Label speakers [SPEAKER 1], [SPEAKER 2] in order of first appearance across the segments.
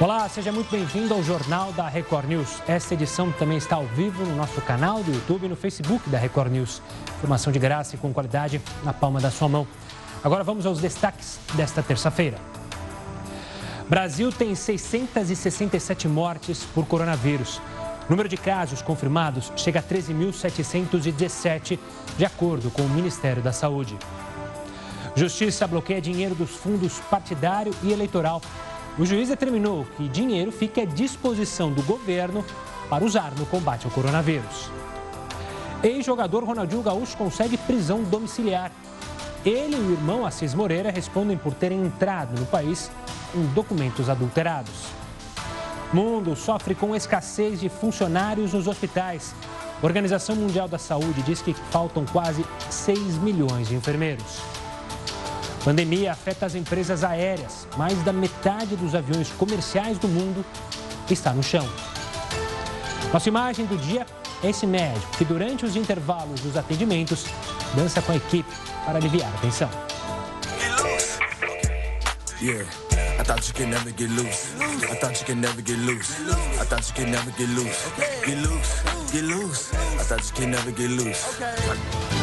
[SPEAKER 1] Olá, seja muito bem-vindo ao Jornal da Record News. Esta edição também está ao vivo no nosso canal do YouTube e no Facebook da Record News. Informação de graça e com qualidade na palma da sua mão. Agora vamos aos destaques desta terça-feira. Brasil tem 667 mortes por coronavírus. O número de casos confirmados chega a 13.717, de acordo com o Ministério da Saúde. Justiça bloqueia dinheiro dos fundos partidário e eleitoral o juiz determinou que dinheiro fique à disposição do governo para usar no combate ao coronavírus. Ex-jogador Ronaldinho Gaúcho consegue prisão domiciliar. Ele e o irmão Assis Moreira respondem por terem entrado no país com documentos adulterados. Mundo sofre com escassez de funcionários nos hospitais. A Organização Mundial da Saúde diz que faltam quase 6 milhões de enfermeiros. Pandemia afeta as empresas aéreas. Mais da metade dos aviões comerciais do mundo está no chão. Nossa imagem do dia é esse médico que, durante os intervalos dos atendimentos, dança com a equipe para aliviar a tensão. Yeah. I thought you could never get loose. I thought you could never get loose. I thought you could never get loose. Get loose, get loose. I thought you could never get loose.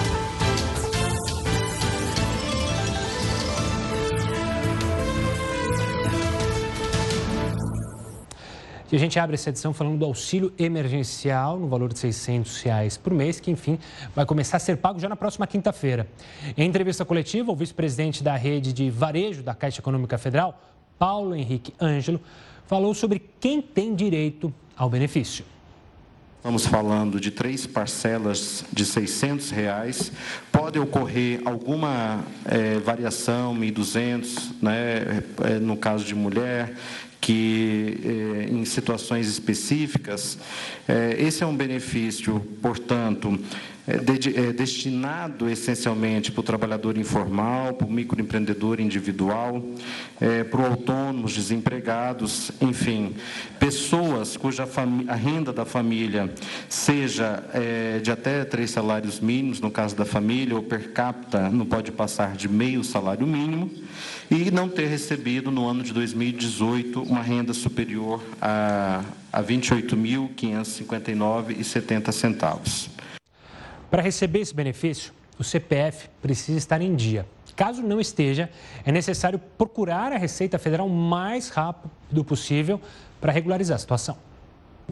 [SPEAKER 1] E a gente abre essa edição falando do auxílio emergencial no valor de 600 reais por mês, que, enfim, vai começar a ser pago já na próxima quinta-feira. Em entrevista coletiva, o vice-presidente da rede de varejo da Caixa Econômica Federal, Paulo Henrique Ângelo, falou sobre quem tem direito ao benefício.
[SPEAKER 2] Estamos falando de três parcelas de 600 reais. Pode ocorrer alguma é, variação, 1.200, né, é, no caso de mulher, que eh, em situações específicas, eh, esse é um benefício, portanto, destinado essencialmente para o trabalhador informal, para o microempreendedor individual, é, para os autônomos, desempregados, enfim, pessoas cuja a renda da família seja é, de até três salários mínimos, no caso da família, ou per capita não pode passar de meio salário mínimo, e não ter recebido no ano de 2018 uma renda superior a, a R$ 28.559,70.
[SPEAKER 1] Para receber esse benefício, o CPF precisa estar em dia. Caso não esteja, é necessário procurar a Receita Federal o mais rápido possível para regularizar a situação.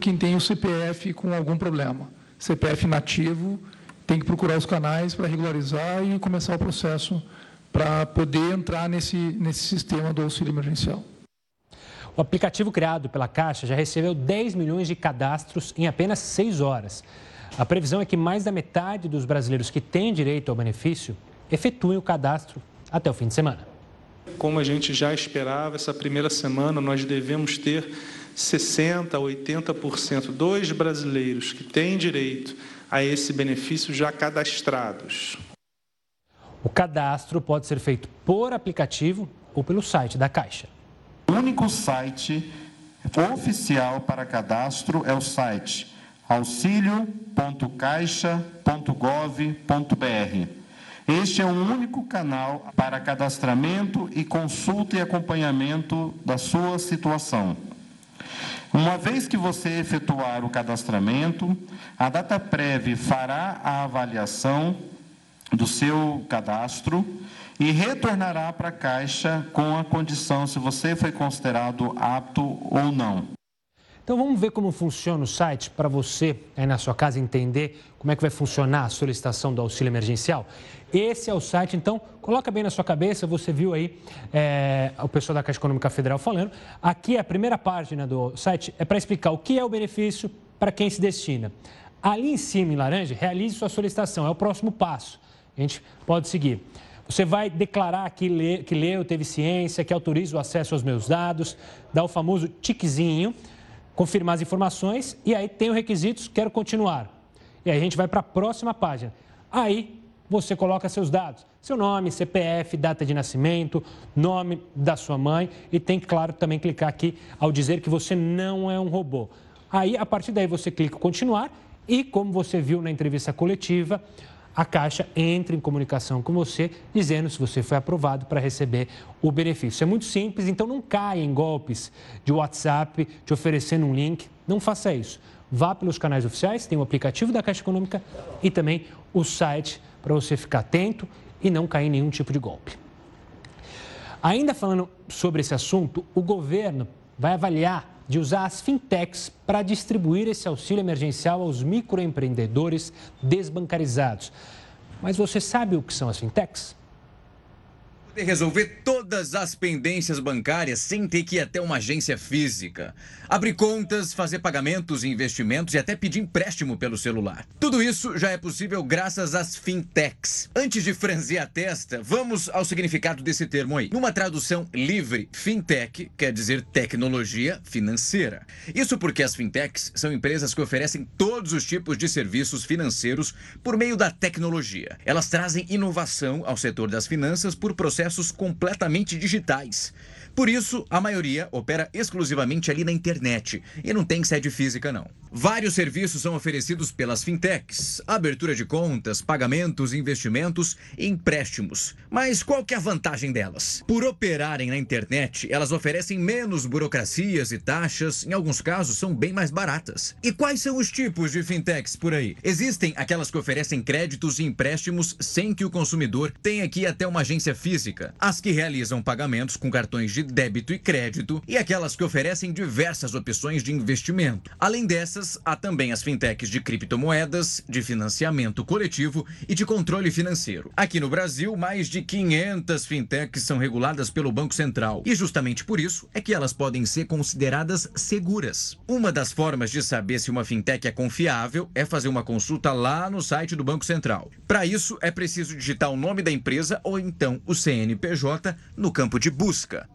[SPEAKER 3] Quem tem o CPF com algum problema, CPF nativo, tem que procurar os canais para regularizar e começar o processo para poder entrar nesse, nesse sistema do auxílio emergencial.
[SPEAKER 1] O aplicativo criado pela Caixa já recebeu 10 milhões de cadastros em apenas seis horas. A previsão é que mais da metade dos brasileiros que têm direito ao benefício efetuem o cadastro até o fim de semana.
[SPEAKER 4] Como a gente já esperava, essa primeira semana nós devemos ter 60% a 80% dos brasileiros que têm direito a esse benefício já cadastrados.
[SPEAKER 1] O cadastro pode ser feito por aplicativo ou pelo site da Caixa.
[SPEAKER 2] O único site oficial para cadastro é o site auxilio.caixa.gov.br. Este é o único canal para cadastramento e consulta e acompanhamento da sua situação. Uma vez que você efetuar o cadastramento, a DataPrev fará a avaliação do seu cadastro e retornará para a Caixa com a condição se você foi considerado apto ou não.
[SPEAKER 1] Então vamos ver como funciona o site para você aí na sua casa entender como é que vai funcionar a solicitação do auxílio emergencial. Esse é o site, então coloca bem na sua cabeça, você viu aí é, o pessoal da Caixa Econômica Federal falando. Aqui a primeira página do site é para explicar o que é o benefício para quem se destina. Ali em cima, em laranja, realize sua solicitação, é o próximo passo. A gente pode seguir. Você vai declarar que, lê, que leu, teve ciência, que autoriza o acesso aos meus dados, dá o famoso tiquezinho confirmar as informações e aí tem os requisitos, quero continuar. E aí a gente vai para a próxima página. Aí você coloca seus dados, seu nome, CPF, data de nascimento, nome da sua mãe e tem, claro, também clicar aqui ao dizer que você não é um robô. Aí, a partir daí, você clica continuar e, como você viu na entrevista coletiva, a Caixa entra em comunicação com você, dizendo se você foi aprovado para receber o benefício. É muito simples, então não caia em golpes de WhatsApp te oferecendo um link. Não faça isso. Vá pelos canais oficiais, tem o aplicativo da Caixa Econômica e também o site para você ficar atento e não cair em nenhum tipo de golpe. Ainda falando sobre esse assunto, o governo vai avaliar de usar as fintechs para distribuir esse auxílio emergencial aos microempreendedores desbancarizados. Mas você sabe o que são as fintechs?
[SPEAKER 5] Poder resolver todas as pendências bancárias sem ter que ir até uma agência física. Abrir contas, fazer pagamentos e investimentos e até pedir empréstimo pelo celular. Tudo isso já é possível graças às fintechs. Antes de franzir a testa, vamos ao significado desse termo aí. Numa tradução livre, fintech quer dizer tecnologia financeira. Isso porque as fintechs são empresas que oferecem todos os tipos de serviços financeiros por meio da tecnologia. Elas trazem inovação ao setor das finanças por processos processos completamente digitais. Por isso, a maioria opera exclusivamente ali na internet e não tem sede física, não. Vários serviços são oferecidos pelas fintechs: abertura de contas, pagamentos, investimentos e empréstimos. Mas qual que é a vantagem delas? Por operarem na internet, elas oferecem menos burocracias e taxas, em alguns casos são bem mais baratas. E quais são os tipos de fintechs por aí? Existem aquelas que oferecem créditos e empréstimos sem que o consumidor tenha que ir até uma agência física, as que realizam pagamentos com cartões de débito e crédito e aquelas que oferecem diversas opções de investimento. Além dessas, há também as fintechs de criptomoedas, de financiamento coletivo e de controle financeiro. Aqui no Brasil, mais de 500 fintechs são reguladas pelo Banco Central e justamente por isso é que elas podem ser consideradas seguras. Uma das formas de saber se uma fintech é confiável é fazer uma consulta lá no site do Banco Central. Para isso, é preciso digitar o nome da empresa ou então o CNPJ no campo de busca.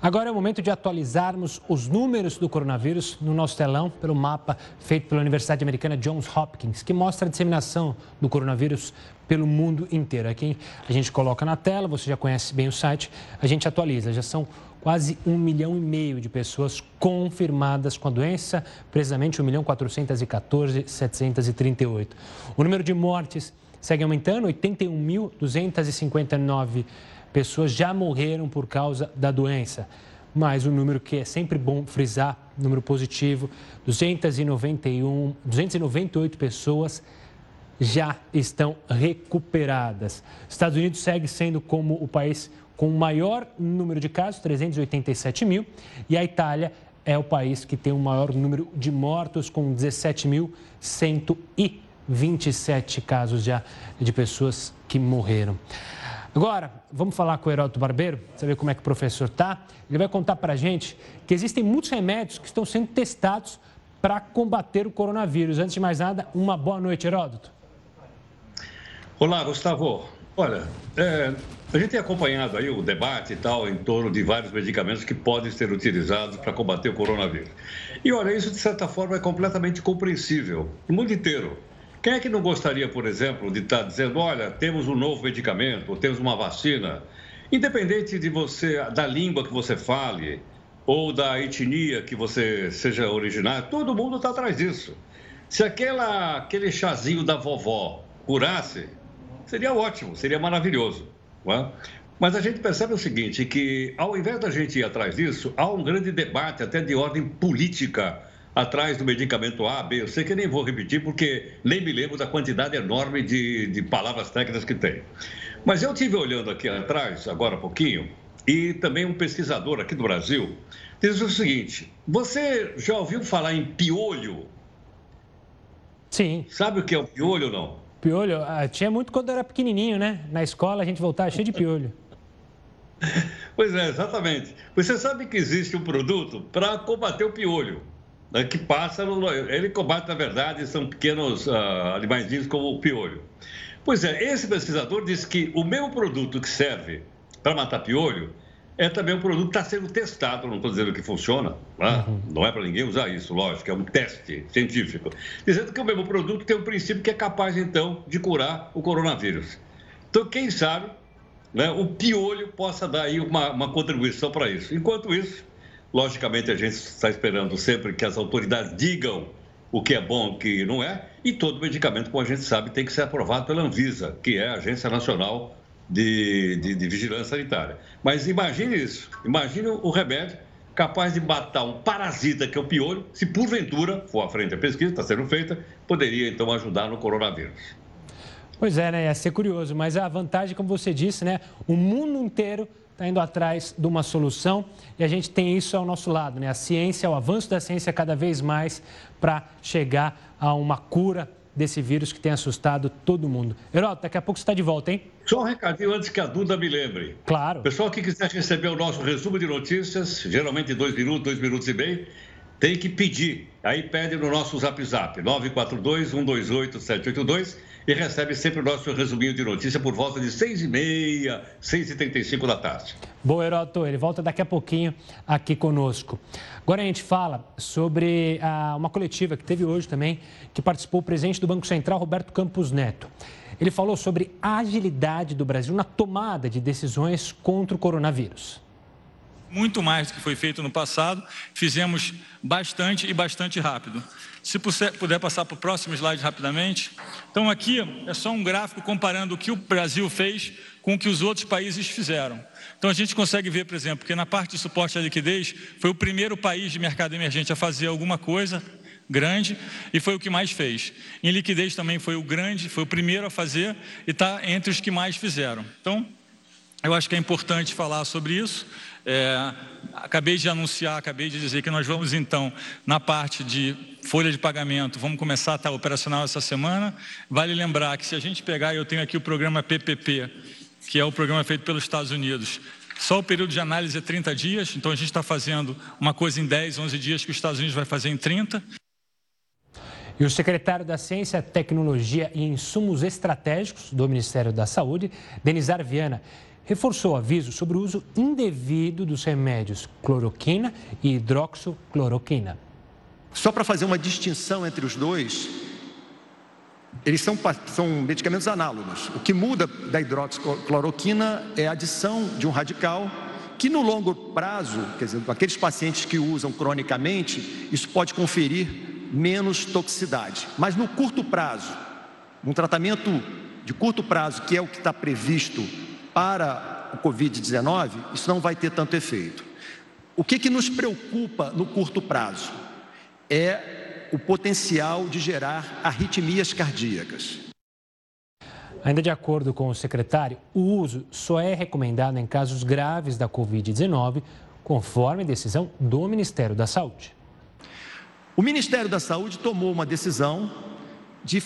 [SPEAKER 1] Agora é o momento de atualizarmos os números do coronavírus no nosso telão pelo mapa feito pela Universidade Americana Johns Hopkins, que mostra a disseminação do coronavírus pelo mundo inteiro. Aqui a gente coloca na tela, você já conhece bem o site, a gente atualiza. Já são quase um milhão e meio de pessoas confirmadas com a doença, precisamente 1 milhão 414 738. O número de mortes segue aumentando, 81.259 pessoas já morreram por causa da doença. Mas o número que é sempre bom frisar, número positivo, 291, 298 pessoas já estão recuperadas. Estados Unidos segue sendo como o país com o maior número de casos, 387 mil, e a Itália é o país que tem o maior número de mortos, com 17.127 casos já de pessoas que morreram. Agora, vamos falar com o Heródoto Barbeiro, saber como é que o professor está. Ele vai contar para a gente que existem muitos remédios que estão sendo testados para combater o coronavírus. Antes de mais nada, uma boa noite, Heródoto.
[SPEAKER 6] Olá, Gustavo. Olha, é, a gente tem acompanhado aí o debate e tal em torno de vários medicamentos que podem ser utilizados para combater o coronavírus. E olha, isso de certa forma é completamente compreensível no mundo inteiro. Quem é que não gostaria, por exemplo, de estar dizendo, olha, temos um novo medicamento, temos uma vacina, independente de você, da língua que você fale ou da etnia que você seja originário, todo mundo está atrás disso. Se aquela, aquele chazinho da vovó curasse, seria ótimo, seria maravilhoso. É? Mas a gente percebe o seguinte, que ao invés da gente ir atrás disso, há um grande debate até de ordem política atrás do medicamento A, B, eu sei que nem vou repetir porque nem me lembro da quantidade enorme de, de palavras técnicas que tem. Mas eu tive olhando aqui atrás, agora há pouquinho, e também um pesquisador aqui do Brasil, diz o seguinte: você já ouviu falar em piolho?
[SPEAKER 1] Sim.
[SPEAKER 6] Sabe o que é o piolho ou não?
[SPEAKER 1] Piolho, ah, tinha muito quando era pequenininho, né? Na escola a gente voltava cheio de piolho.
[SPEAKER 6] Pois é, exatamente. Você sabe que existe um produto para combater o piolho. Né, que passa, no, ele combate, na verdade, são pequenos uh, animaizinhos como o piolho. Pois é, esse pesquisador disse que o mesmo produto que serve para matar piolho é também um produto que está sendo testado, não estou dizendo que funciona, né? uhum. não é para ninguém usar isso, lógico, é um teste científico, dizendo que o mesmo produto tem um princípio que é capaz, então, de curar o coronavírus. Então, quem sabe, né, o piolho possa dar aí uma, uma contribuição para isso. Enquanto isso, Logicamente, a gente está esperando sempre que as autoridades digam o que é bom, o que não é, e todo medicamento, como a gente sabe, tem que ser aprovado pela Anvisa, que é a Agência Nacional de, de, de Vigilância Sanitária. Mas imagine isso, imagine o remédio capaz de matar um parasita que é o piolho, se porventura for à frente a pesquisa, está sendo feita, poderia então ajudar no coronavírus.
[SPEAKER 1] Pois é, né? Ia ser curioso, mas a vantagem, como você disse, né? O mundo inteiro está indo atrás de uma solução e a gente tem isso ao nosso lado, né? A ciência, o avanço da ciência cada vez mais para chegar a uma cura desse vírus que tem assustado todo mundo. Herói, daqui a pouco você está de volta, hein?
[SPEAKER 6] Só um recadinho antes que a Duda me lembre.
[SPEAKER 1] Claro.
[SPEAKER 6] Pessoal que quiser receber o nosso resumo de notícias, geralmente dois minutos, dois minutos e meio, tem que pedir. Aí pede no nosso zap zap, 942 128 782 e recebe sempre o nosso resuminho de notícia por volta de 6 e meia, 6 e 35 da tarde.
[SPEAKER 1] Boa, Heroto. Ele volta daqui a pouquinho aqui conosco. Agora a gente fala sobre ah, uma coletiva que teve hoje também, que participou o presidente do Banco Central, Roberto Campos Neto. Ele falou sobre a agilidade do Brasil na tomada de decisões contra o coronavírus
[SPEAKER 7] muito mais do que foi feito no passado, fizemos bastante e bastante rápido. Se puder passar para o próximo slide rapidamente. Então, aqui é só um gráfico comparando o que o Brasil fez com o que os outros países fizeram. Então, a gente consegue ver, por exemplo, que na parte de suporte à liquidez, foi o primeiro país de mercado emergente a fazer alguma coisa grande e foi o que mais fez. Em liquidez também foi o grande, foi o primeiro a fazer e está entre os que mais fizeram. Então, eu acho que é importante falar sobre isso. É, acabei de anunciar, acabei de dizer que nós vamos então, na parte de folha de pagamento, vamos começar a estar operacional essa semana. Vale lembrar que se a gente pegar, eu tenho aqui o programa PPP, que é o programa feito pelos Estados Unidos. Só o período de análise é 30 dias, então a gente está fazendo uma coisa em 10, 11 dias que os Estados Unidos vai fazer em 30.
[SPEAKER 1] E o secretário da Ciência, Tecnologia e Insumos Estratégicos do Ministério da Saúde, Denizar Viana, reforçou aviso sobre o uso indevido dos remédios cloroquina e hidroxicloroquina.
[SPEAKER 8] Só para fazer uma distinção entre os dois, eles são, são medicamentos análogos. O que muda da hidroxicloroquina é a adição de um radical que no longo prazo, quer dizer, aqueles pacientes que usam cronicamente, isso pode conferir menos toxicidade. Mas no curto prazo, um tratamento de curto prazo, que é o que está previsto para o Covid-19, isso não vai ter tanto efeito. O que, que nos preocupa no curto prazo? É o potencial de gerar arritmias cardíacas.
[SPEAKER 1] Ainda de acordo com o secretário, o uso só é recomendado em casos graves da Covid-19, conforme decisão do Ministério da Saúde.
[SPEAKER 8] O Ministério da Saúde tomou uma decisão de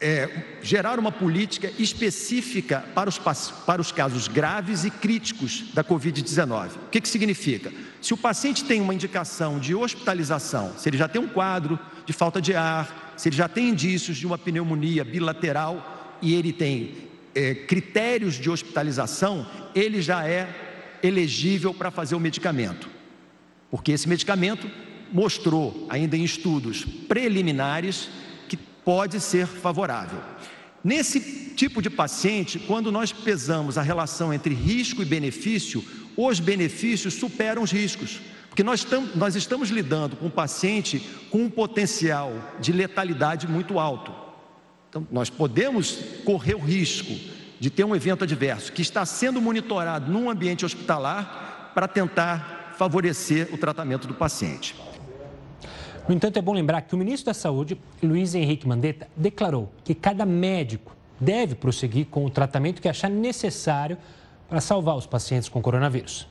[SPEAKER 8] é, gerar uma política específica para os, para os casos graves e críticos da Covid-19. O que, que significa? Se o paciente tem uma indicação de hospitalização, se ele já tem um quadro de falta de ar, se ele já tem indícios de uma pneumonia bilateral e ele tem é, critérios de hospitalização, ele já é elegível para fazer o medicamento. Porque esse medicamento mostrou, ainda em estudos preliminares, pode ser favorável. Nesse tipo de paciente, quando nós pesamos a relação entre risco e benefício, os benefícios superam os riscos. Porque nós, tam, nós estamos lidando com um paciente com um potencial de letalidade muito alto. Então, nós podemos correr o risco de ter um evento adverso que está sendo monitorado num ambiente hospitalar para tentar favorecer o tratamento do paciente.
[SPEAKER 1] No entanto, é bom lembrar que o ministro da Saúde, Luiz Henrique Mandetta, declarou que cada médico deve prosseguir com o tratamento que achar necessário para salvar os pacientes com coronavírus.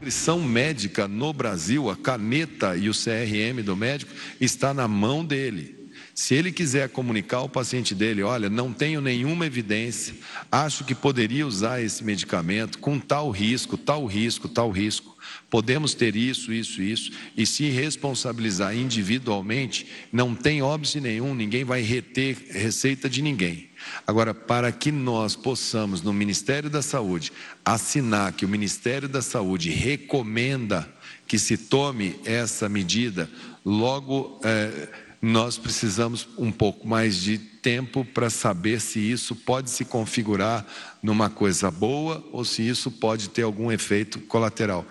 [SPEAKER 9] A médica no Brasil, a caneta e o CRM do médico está na mão dele. Se ele quiser comunicar ao paciente dele, olha, não tenho nenhuma evidência, acho que poderia usar esse medicamento com tal risco, tal risco, tal risco podemos ter isso, isso, isso, e se responsabilizar individualmente, não tem óbice nenhum, ninguém vai reter receita de ninguém. Agora, para que nós possamos, no Ministério da Saúde, assinar que o Ministério da Saúde recomenda que se tome essa medida, logo é, nós precisamos um pouco mais de tempo para saber se isso pode se configurar numa coisa boa ou se isso pode ter algum efeito colateral.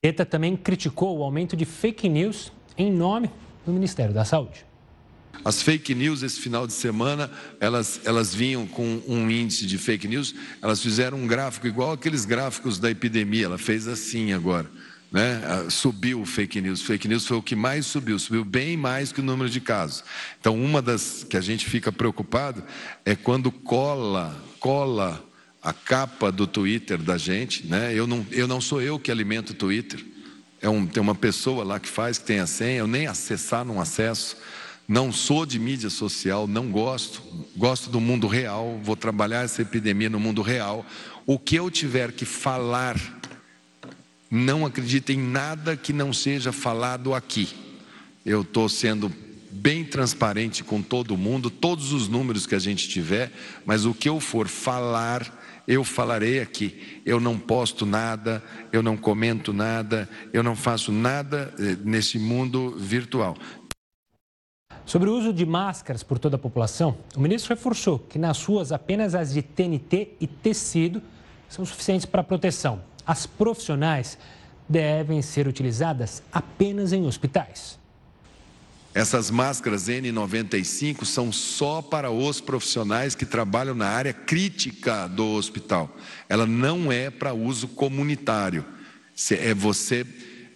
[SPEAKER 1] ETA também criticou o aumento de fake news em nome do Ministério da Saúde.
[SPEAKER 9] As fake news esse final de semana, elas, elas vinham com um índice de fake news, elas fizeram um gráfico igual aqueles gráficos da epidemia, ela fez assim agora. Né? Ah, subiu fake news. Fake news foi o que mais subiu, subiu bem mais que o número de casos. Então, uma das que a gente fica preocupado é quando cola, cola a capa do Twitter da gente, né? Eu não, eu não sou eu que alimento o Twitter. É um, tem uma pessoa lá que faz, que tem a senha, eu nem acessar não acesso. Não sou de mídia social, não gosto, gosto do mundo real, vou trabalhar essa epidemia no mundo real. O que eu tiver que falar, não acredito em nada que não seja falado aqui. Eu estou sendo bem transparente com todo mundo, todos os números que a gente tiver, mas o que eu for falar, eu falarei aqui. Eu não posto nada, eu não comento nada, eu não faço nada eh, nesse mundo virtual.
[SPEAKER 1] Sobre o uso de máscaras por toda a população, o ministro reforçou que nas ruas apenas as de TNT e tecido são suficientes para proteção. As profissionais devem ser utilizadas apenas em hospitais.
[SPEAKER 9] Essas máscaras N95 são só para os profissionais que trabalham na área crítica do hospital. Ela não é para uso comunitário. É você,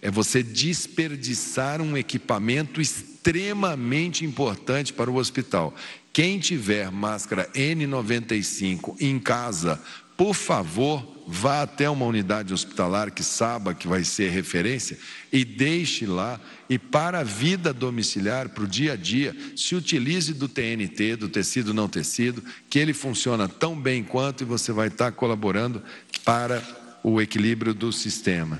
[SPEAKER 9] é você desperdiçar um equipamento extremamente importante para o hospital. Quem tiver máscara N95 em casa, por favor, vá até uma unidade hospitalar que saiba que vai ser referência e deixe lá. E para a vida domiciliar, para o dia a dia, se utilize do TNT, do tecido não tecido, que ele funciona tão bem quanto e você vai estar colaborando para o equilíbrio do sistema.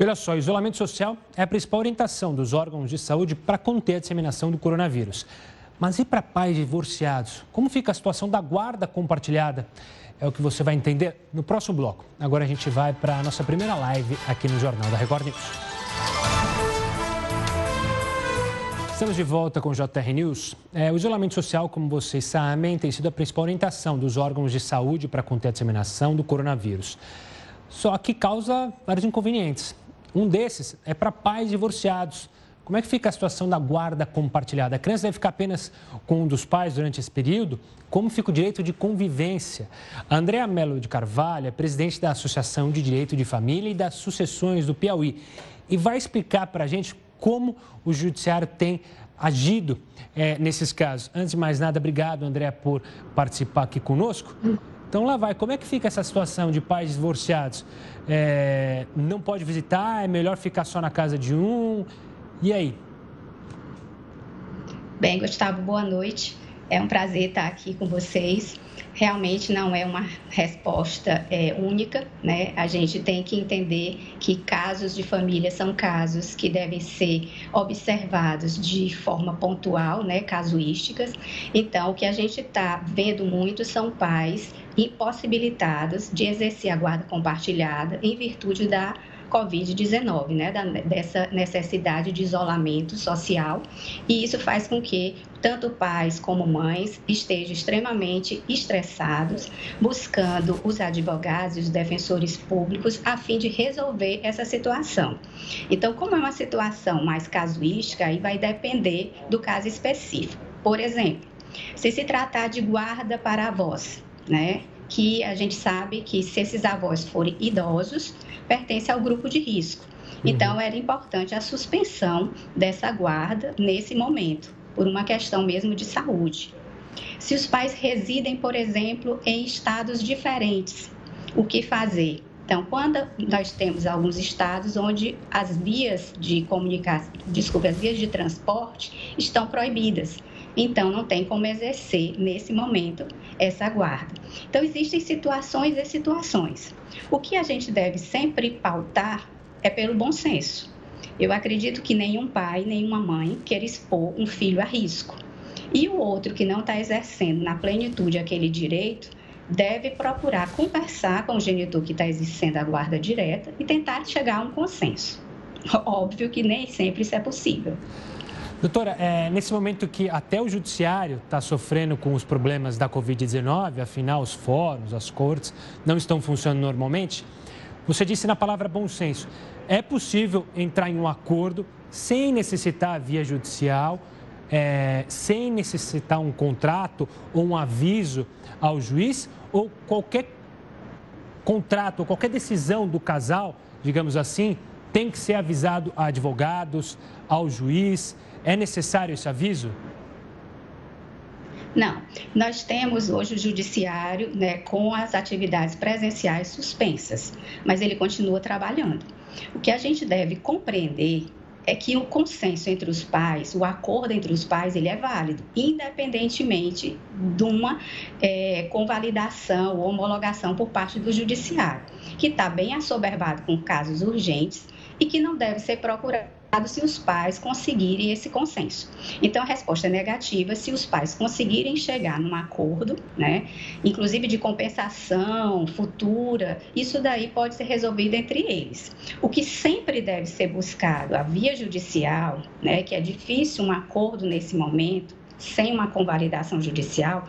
[SPEAKER 1] Olha só, isolamento social é a principal orientação dos órgãos de saúde para conter a disseminação do coronavírus. Mas e para pais divorciados? Como fica a situação da guarda compartilhada? É o que você vai entender no próximo bloco. Agora a gente vai para a nossa primeira live aqui no Jornal da Record News. Estamos de volta com o JR News. É, o isolamento social, como vocês sabem, tem sido a principal orientação dos órgãos de saúde para conter a disseminação do coronavírus. Só que causa vários inconvenientes. Um desses é para pais divorciados como é que fica a situação da guarda compartilhada? A criança deve ficar apenas com um dos pais durante esse período? Como fica o direito de convivência? A Andrea Mello de Carvalho é presidente da Associação de Direito de Família e das Sucessões do Piauí e vai explicar para a gente como o judiciário tem agido é, nesses casos. Antes de mais nada, obrigado, André, por participar aqui conosco. Então, lá vai. Como é que fica essa situação de pais divorciados? É, não pode visitar? É melhor ficar só na casa de um? E aí?
[SPEAKER 10] Bem, Gustavo, boa noite. É um prazer estar aqui com vocês. Realmente não é uma resposta é, única, né? A gente tem que entender que casos de família são casos que devem ser observados de forma pontual, né? Casuísticas. Então, o que a gente está vendo muito são pais impossibilitados de exercer a guarda compartilhada em virtude da Covid-19, né, da, dessa necessidade de isolamento social, e isso faz com que tanto pais como mães estejam extremamente estressados, buscando os advogados e os defensores públicos a fim de resolver essa situação. Então, como é uma situação mais casuística, aí vai depender do caso específico. Por exemplo, se se tratar de guarda para avós, né? Que a gente sabe que se esses avós forem idosos, pertence ao grupo de risco. Uhum. Então, era importante a suspensão dessa guarda nesse momento, por uma questão mesmo de saúde. Se os pais residem, por exemplo, em estados diferentes, o que fazer? Então, quando nós temos alguns estados onde as vias de comunicação, desculpe, as vias de transporte estão proibidas. Então, não tem como exercer, nesse momento, essa guarda. Então, existem situações e situações. O que a gente deve sempre pautar é pelo bom senso. Eu acredito que nenhum pai, nenhuma mãe quer expor um filho a risco. E o outro que não está exercendo na plenitude aquele direito deve procurar conversar com o genitor que está exercendo a guarda direta e tentar chegar a um consenso. Óbvio que nem sempre isso é possível.
[SPEAKER 1] Doutora, é, nesse momento que até o judiciário está sofrendo com os problemas da Covid-19, afinal, os fóruns, as cortes não estão funcionando normalmente, você disse na palavra bom senso, é possível entrar em um acordo sem necessitar via judicial, é, sem necessitar um contrato ou um aviso ao juiz, ou qualquer contrato ou qualquer decisão do casal, digamos assim, tem que ser avisado a advogados, ao juiz? É necessário esse aviso?
[SPEAKER 10] Não, nós temos hoje o judiciário né, com as atividades presenciais suspensas, mas ele continua trabalhando. O que a gente deve compreender é que o consenso entre os pais, o acordo entre os pais, ele é válido, independentemente de uma é, convalidação ou homologação por parte do judiciário, que está bem assoberbado com casos urgentes e que não deve ser procurado se os pais conseguirem esse consenso. Então, a resposta é negativa se os pais conseguirem chegar num acordo, né, inclusive de compensação futura, isso daí pode ser resolvido entre eles. O que sempre deve ser buscado, a via judicial, né, que é difícil um acordo nesse momento, sem uma convalidação judicial,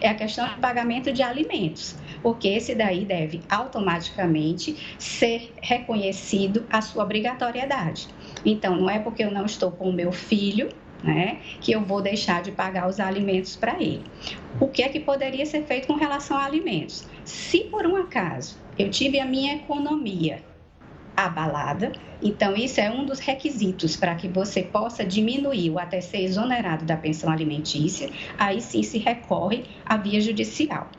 [SPEAKER 10] é a questão do pagamento de alimentos, porque esse daí deve automaticamente ser reconhecido a sua obrigatoriedade. Então, não é porque eu não estou com o meu filho né, que eu vou deixar de pagar os alimentos para ele. O que é que poderia ser feito com relação a alimentos? Se por um acaso eu tive a minha economia abalada, então isso é um dos requisitos para que você possa diminuir ou até ser exonerado da pensão alimentícia, aí sim se recorre à via judicial.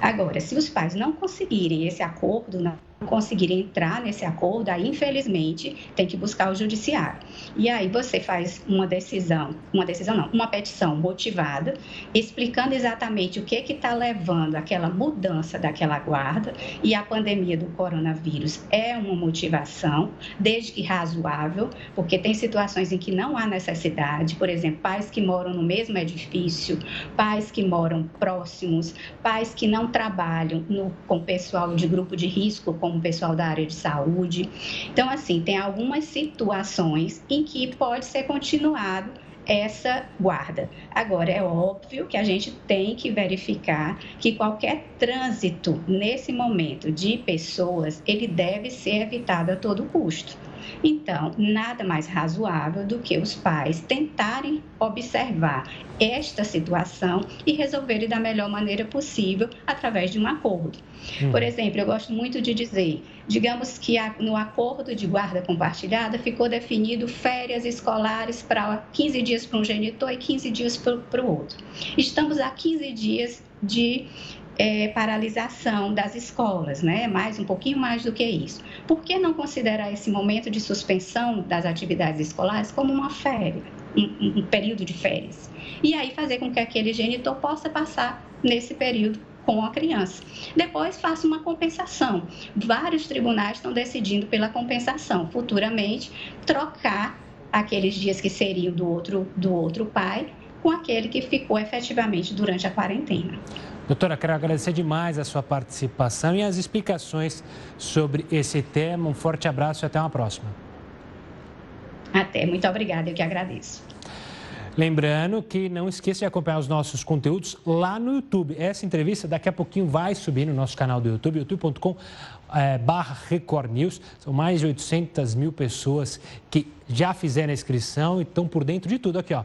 [SPEAKER 10] Agora, se os pais não conseguirem esse acordo, não conseguirem entrar nesse acordo, aí infelizmente tem que buscar o judiciário. E aí você faz uma decisão, uma decisão não, uma petição motivada, explicando exatamente o que que está levando aquela mudança daquela guarda e a pandemia do coronavírus é uma motivação, desde que razoável, porque tem situações em que não há necessidade, por exemplo, pais que moram no mesmo edifício, pais que moram próximos, pais que não trabalham no, com pessoal de grupo de risco, como o pessoal da área de saúde. Então, assim, tem algumas situações em que pode ser continuado essa guarda. Agora, é óbvio que a gente tem que verificar que qualquer trânsito nesse momento de pessoas, ele deve ser evitado a todo custo. Então, nada mais razoável do que os pais tentarem observar esta situação e resolverem da melhor maneira possível através de um acordo. Hum. Por exemplo, eu gosto muito de dizer, digamos que no acordo de guarda compartilhada ficou definido férias escolares para 15 dias para um genitor e 15 dias para o outro. Estamos a 15 dias de é, paralisação das escolas, né? Mais um pouquinho mais do que isso. Por que não considerar esse momento de suspensão das atividades escolares como uma férias, um, um período de férias? E aí fazer com que aquele genitor possa passar nesse período com a criança. Depois faça uma compensação. Vários tribunais estão decidindo pela compensação. Futuramente, trocar aqueles dias que seriam do outro, do outro pai com aquele que ficou efetivamente durante a quarentena.
[SPEAKER 1] Doutora, quero agradecer demais a sua participação e as explicações sobre esse tema. Um forte abraço e até uma próxima.
[SPEAKER 10] Até, muito obrigada, eu que agradeço.
[SPEAKER 1] Lembrando que não esqueça de acompanhar os nossos conteúdos lá no YouTube. Essa entrevista daqui a pouquinho vai subir no nosso canal do YouTube, youtube.com é, barra Record News. São mais de 800 mil pessoas que já fizeram a inscrição e estão por dentro de tudo aqui, ó.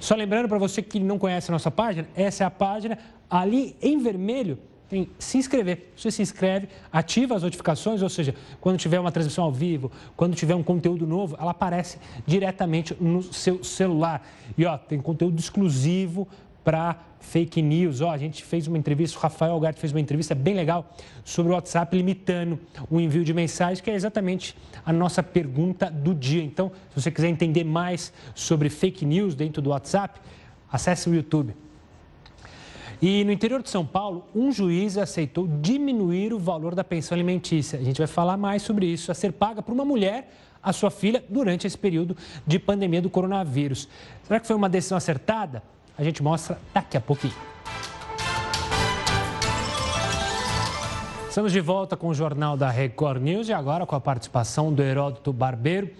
[SPEAKER 1] Só lembrando para você que não conhece a nossa página, essa é a página ali em vermelho tem se inscrever. Você se inscreve, ativa as notificações, ou seja, quando tiver uma transmissão ao vivo, quando tiver um conteúdo novo, ela aparece diretamente no seu celular. E ó, tem conteúdo exclusivo para fake news. Ó, a gente fez uma entrevista, o Rafael Algarte fez uma entrevista bem legal sobre o WhatsApp limitando o envio de mensagem, que é exatamente a nossa pergunta do dia. Então, se você quiser entender mais sobre fake news dentro do WhatsApp, acesse o YouTube. E no interior de São Paulo, um juiz aceitou diminuir o valor da pensão alimentícia. A gente vai falar mais sobre isso, a ser paga por uma mulher a sua filha durante esse período de pandemia do coronavírus. Será que foi uma decisão acertada? A gente mostra daqui a pouquinho. Estamos de volta com o Jornal da Record News e agora com a participação do Heródoto Barbeiro.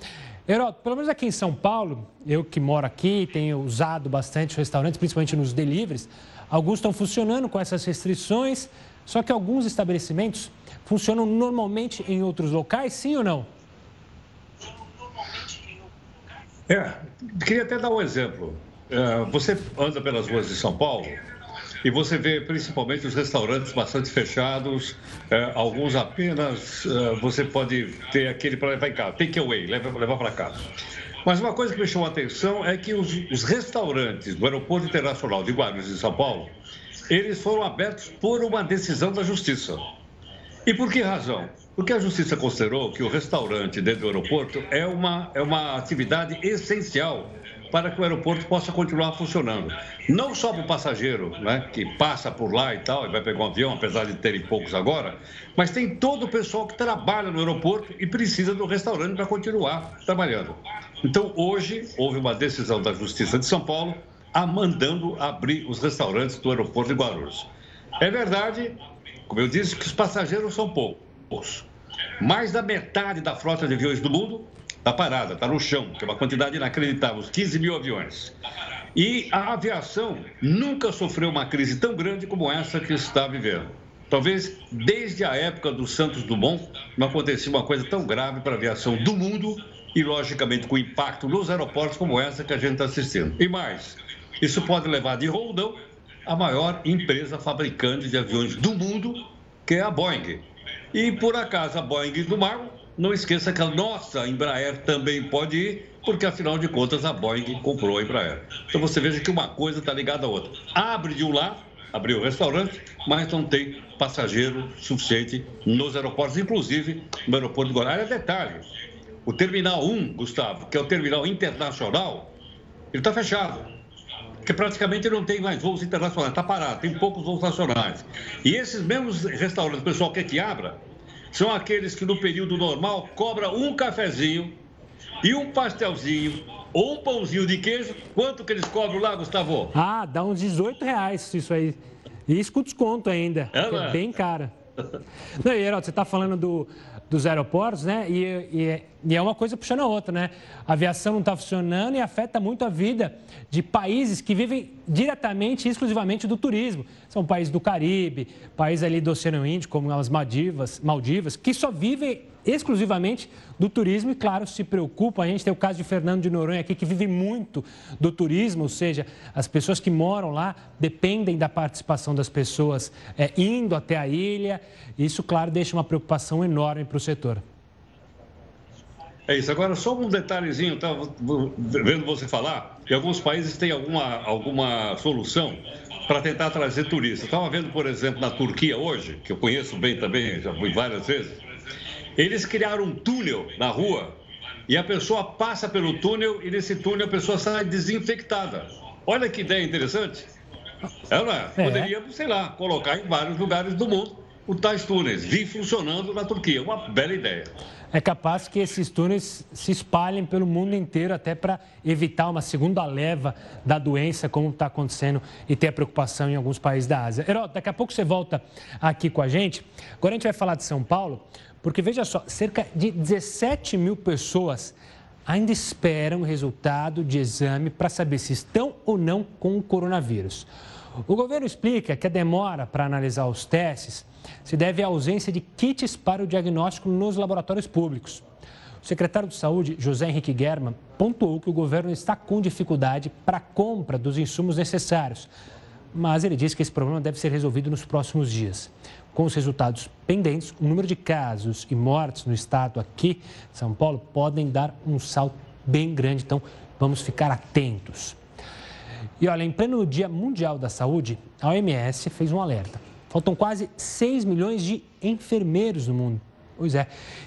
[SPEAKER 1] Heródoto, pelo menos aqui em São Paulo, eu que moro aqui, tenho usado bastante restaurantes, principalmente nos deliveries, alguns estão funcionando com essas restrições, só que alguns estabelecimentos funcionam normalmente em outros locais, sim ou não?
[SPEAKER 6] É, queria até dar um exemplo. É, você anda pelas ruas de São Paulo e você vê principalmente os restaurantes bastante fechados, é, alguns apenas é, você pode ter aquele para levar em casa, take away, levar, levar para casa. Mas uma coisa que me chamou a atenção é que os, os restaurantes do Aeroporto Internacional de Guarulhos, em São Paulo, eles foram abertos por uma decisão da Justiça. E por que razão? Porque a Justiça considerou que o restaurante dentro do aeroporto é uma, é uma atividade essencial para que o aeroporto possa continuar funcionando. Não só para o passageiro, né, que passa por lá e tal, e vai pegar um avião, apesar de terem poucos agora, mas tem todo o pessoal que trabalha no aeroporto e precisa do restaurante para continuar trabalhando. Então, hoje, houve uma decisão da Justiça de São Paulo a mandando abrir os restaurantes do aeroporto de Guarulhos. É verdade, como eu disse, que os passageiros são poucos. Mais da metade da frota de aviões do mundo está parada, está no chão, que é uma quantidade inacreditável, 15 mil aviões. E a aviação nunca sofreu uma crise tão grande como essa que está vivendo. Talvez desde a época do Santos Dumont não acontecia uma coisa tão grave para a aviação do mundo e, logicamente, com impacto nos aeroportos como essa que a gente está assistindo. E mais, isso pode levar de roldão a maior empresa fabricante de aviões do mundo, que é a Boeing. E, por acaso, a Boeing do mar não esqueça que a nossa Embraer também pode ir, porque afinal de contas a Boeing comprou a Embraer. Então você veja que uma coisa está ligada à outra. Abre de um lado, abriu o restaurante, mas não tem passageiro suficiente nos aeroportos, inclusive no aeroporto de. É detalhe, o Terminal 1, Gustavo, que é o terminal internacional, ele está fechado. Porque praticamente não tem mais voos internacionais, está parado, tem poucos voos nacionais. E esses mesmos restaurantes, o pessoal quer que abra, são aqueles que no período normal cobra um cafezinho e um pastelzinho ou um pãozinho de queijo. Quanto que eles cobram lá, Gustavo?
[SPEAKER 1] Ah, dá uns 18 reais isso aí. E isso com desconto ainda. É, é bem cara. Não, e Heraldo, você está falando do, dos aeroportos, né? E, e, e, é uma coisa puxando a outra, né? A aviação não está funcionando e afeta muito a vida de países que vivem diretamente e exclusivamente do turismo. São países do Caribe, países ali do Oceano Índico, como as Maldivas, Maldivas que só vivem exclusivamente do turismo e, claro, se preocupam. A gente tem o caso de Fernando de Noronha aqui, que vive muito do turismo, ou seja, as pessoas que moram lá dependem da participação das pessoas é, indo até a ilha. Isso, claro, deixa uma preocupação enorme para o setor.
[SPEAKER 6] É isso. Agora, só um detalhezinho, estava vendo você falar, que alguns países têm alguma, alguma solução para tentar trazer turistas. Estava vendo, por exemplo, na Turquia hoje, que eu conheço bem também, já fui várias vezes, eles criaram um túnel na rua e a pessoa passa pelo túnel e nesse túnel a pessoa sai desinfectada. Olha que ideia interessante. Ela é. poderia, sei lá, colocar em vários lugares do mundo os tais túneis, vir funcionando na Turquia. Uma bela ideia.
[SPEAKER 1] É capaz que esses túneis se espalhem pelo mundo inteiro até para evitar uma segunda leva da doença, como está acontecendo e ter a preocupação em alguns países da Ásia. Herói, daqui a pouco você volta aqui com a gente. Agora a gente vai falar de São Paulo, porque veja só, cerca de 17 mil pessoas ainda esperam o resultado de exame para saber se estão ou não com o coronavírus. O governo explica que a demora para analisar os testes se deve à ausência de kits para o diagnóstico nos laboratórios públicos. O secretário de Saúde, José Henrique German, pontuou que o governo está com dificuldade para a compra dos insumos necessários, mas ele disse que esse problema deve ser resolvido nos próximos dias. Com os resultados pendentes, o número de casos e mortes no estado aqui, São Paulo, podem dar um salto bem grande, então vamos ficar atentos. E olha, em pleno Dia Mundial da Saúde, a OMS fez um alerta. Faltam quase 6 milhões de enfermeiros no mundo. Pois é.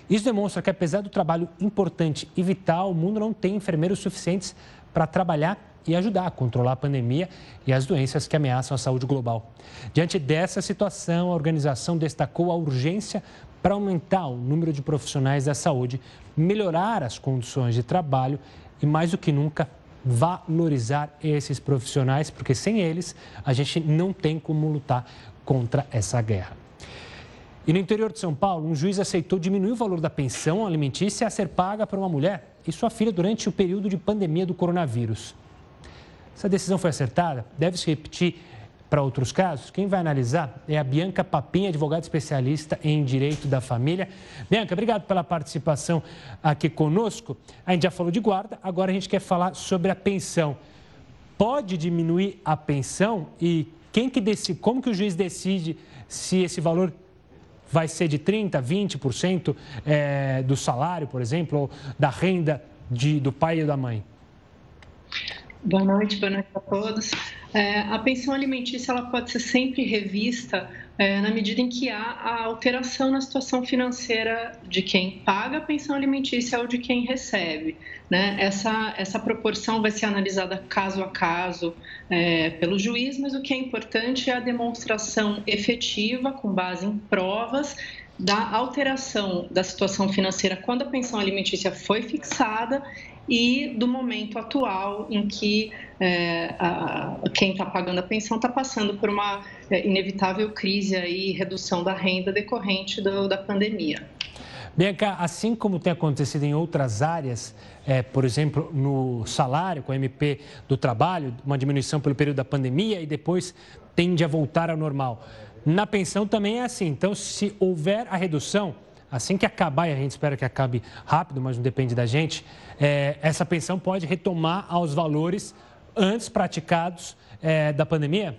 [SPEAKER 1] Isso demonstra que, apesar do trabalho importante e vital, o mundo não tem enfermeiros suficientes para trabalhar e ajudar a controlar a pandemia e as doenças que ameaçam a saúde global. Diante dessa situação, a organização destacou a urgência para aumentar o número de profissionais da saúde, melhorar as condições de trabalho e, mais do que nunca, valorizar esses profissionais, porque sem eles a gente não tem como lutar contra essa guerra. E no interior de São Paulo, um juiz aceitou diminuir o valor da pensão alimentícia a ser paga para uma mulher e sua filha durante o período de pandemia do coronavírus. Essa decisão foi acertada? Deve se repetir para outros casos? Quem vai analisar é a Bianca Papinha, advogada especialista em direito da família. Bianca, obrigado pela participação aqui conosco. A gente já falou de guarda, agora a gente quer falar sobre a pensão. Pode diminuir a pensão e quem que decide, como que o juiz decide se esse valor vai ser de 30%, 20% é, do salário, por exemplo, ou da renda de, do pai e da mãe?
[SPEAKER 11] Boa noite, boa noite a todos. É, a pensão alimentícia ela pode ser sempre revista é, na medida em que há a alteração na situação financeira de quem paga a pensão alimentícia ou de quem recebe. Né? Essa, essa proporção vai ser analisada caso a caso é, pelo juiz, mas o que é importante é a demonstração efetiva, com base em provas, da alteração da situação financeira quando a pensão alimentícia foi fixada e do momento atual em que é, a, quem está pagando a pensão está passando por uma é, inevitável crise e redução da renda decorrente do, da pandemia.
[SPEAKER 1] Bianca, assim como tem acontecido em outras áreas, é, por exemplo, no salário, com o MP do trabalho, uma diminuição pelo período da pandemia e depois tende a voltar ao normal. Na pensão também é assim. Então, se houver a redução, assim que acabar, e a gente espera que acabe rápido, mas não depende da gente, é, essa pensão pode retomar aos valores antes praticados é, da pandemia?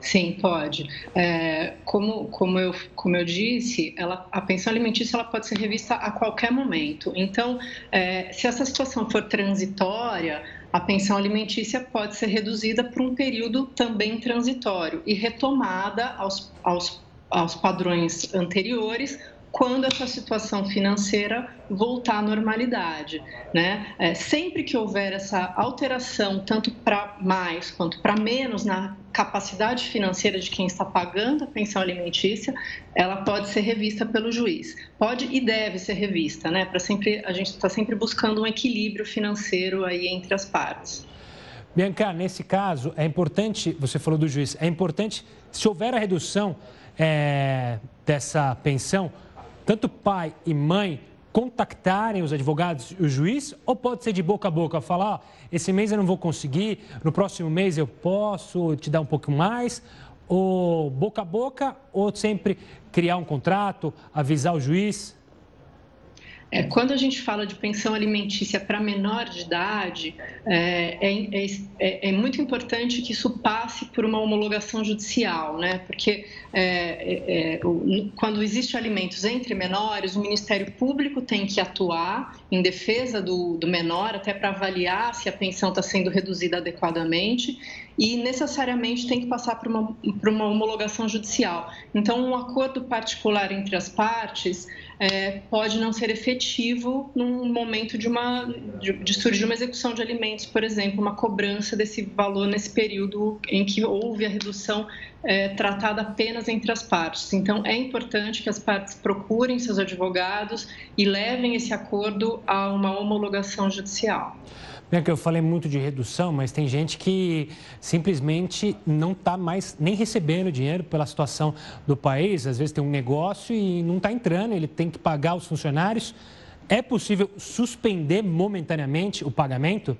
[SPEAKER 11] Sim, pode. É, como, como, eu, como eu disse, ela, a pensão alimentícia ela pode ser revista a qualquer momento. Então, é, se essa situação for transitória, a pensão alimentícia pode ser reduzida por um período também transitório e retomada aos, aos, aos padrões anteriores quando essa situação financeira voltar à normalidade. Né? É, sempre que houver essa alteração, tanto para mais quanto para menos na capacidade financeira de quem está pagando a pensão alimentícia, ela pode ser revista pelo juiz. Pode e deve ser revista, né? Para sempre a gente está sempre buscando um equilíbrio financeiro aí entre as partes.
[SPEAKER 1] Bianca, nesse caso é importante, você falou do juiz, é importante se houver a redução é, dessa pensão tanto pai e mãe contactarem os advogados e o juiz ou pode ser de boca a boca, falar, esse mês eu não vou conseguir, no próximo mês eu posso te dar um pouco mais, ou boca a boca, ou sempre criar um contrato, avisar o juiz?
[SPEAKER 11] É, quando a gente fala de pensão alimentícia para menor de idade, é, é, é, é, muito importante que isso passe por uma homologação judicial, né? Porque é, é, quando existe alimentos entre menores, o Ministério Público tem que atuar em defesa do, do menor, até para avaliar se a pensão está sendo reduzida adequadamente e necessariamente tem que passar por uma, por uma homologação judicial. Então, um acordo particular entre as partes é, pode não ser efetivo num momento de, uma, de, de surgir uma execução de alimentos, por exemplo, uma cobrança desse valor nesse período em que houve a redução é, tratada apenas entre as partes. Então, é importante que as partes procurem seus advogados e levem esse acordo a uma homologação judicial.
[SPEAKER 1] Bem, que eu falei muito de redução, mas tem gente que simplesmente não está mais nem recebendo dinheiro pela situação do país. Às vezes tem um negócio e não está entrando, ele tem que pagar os funcionários. É possível suspender momentaneamente o pagamento?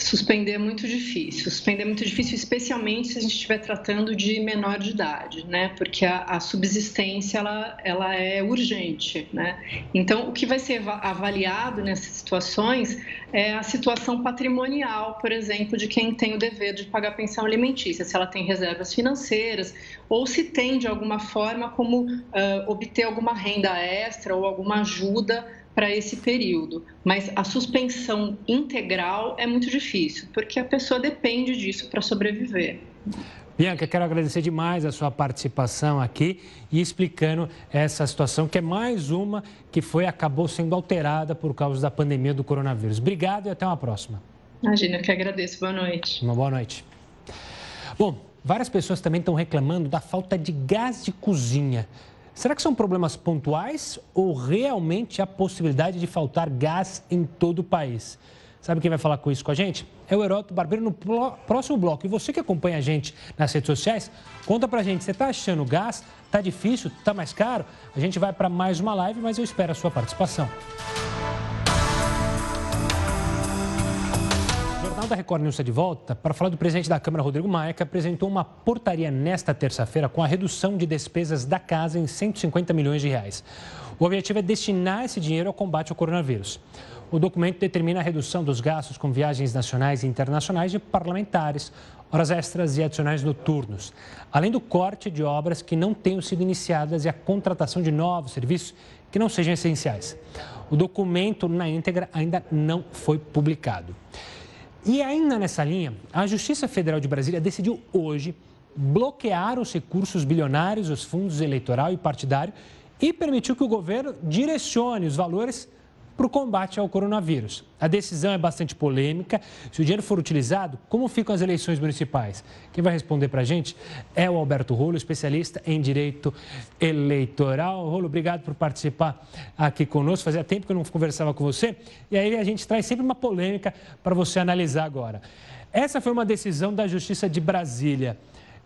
[SPEAKER 11] Suspender é muito difícil. Suspender é muito difícil, especialmente se a gente estiver tratando de menor de idade, né? Porque a, a, subsistência ela, ela é urgente, né? Então, o que vai ser avaliado nessas situações é a situação patrimonial, por exemplo, de quem tem o dever de pagar pensão alimentícia, se ela tem reservas financeiras ou se tem de alguma forma como uh, obter alguma renda extra ou alguma ajuda para esse período. Mas a suspensão integral é muito difícil, porque a pessoa depende disso para sobreviver.
[SPEAKER 1] Bianca, quero agradecer demais a sua participação aqui e explicando essa situação, que é mais uma que foi acabou sendo alterada por causa da pandemia do coronavírus. Obrigado e até uma próxima.
[SPEAKER 11] Imagina, eu que agradeço. Boa noite.
[SPEAKER 1] Uma boa noite. Bom, várias pessoas também estão reclamando da falta de gás de cozinha. Será que são problemas pontuais ou realmente há possibilidade de faltar gás em todo o país? Sabe quem vai falar com isso com a gente? É o Heródoto Barbeiro no próximo bloco. E você que acompanha a gente nas redes sociais, conta pra gente, você tá achando gás? Tá difícil? Tá mais caro? A gente vai para mais uma live, mas eu espero a sua participação. Da Record News está de volta para falar do presidente da Câmara, Rodrigo Maia, que apresentou uma portaria nesta terça-feira com a redução de despesas da casa em 150 milhões de reais. O objetivo é destinar esse dinheiro ao combate ao coronavírus. O documento determina a redução dos gastos com viagens nacionais e internacionais de parlamentares, horas extras e adicionais noturnos, além do corte de obras que não tenham sido iniciadas e a contratação de novos serviços que não sejam essenciais. O documento na íntegra ainda não foi publicado. E ainda nessa linha, a Justiça Federal de Brasília decidiu hoje bloquear os recursos bilionários dos fundos eleitoral e partidário e permitiu que o governo direcione os valores para o combate ao coronavírus. A decisão é bastante polêmica. Se o dinheiro for utilizado, como ficam as eleições municipais? Quem vai responder para a gente é o Alberto Rolo, especialista em direito eleitoral. Rolo, obrigado por participar aqui conosco. Fazia tempo que eu não conversava com você. E aí a gente traz sempre uma polêmica para você analisar agora. Essa foi uma decisão da Justiça de Brasília.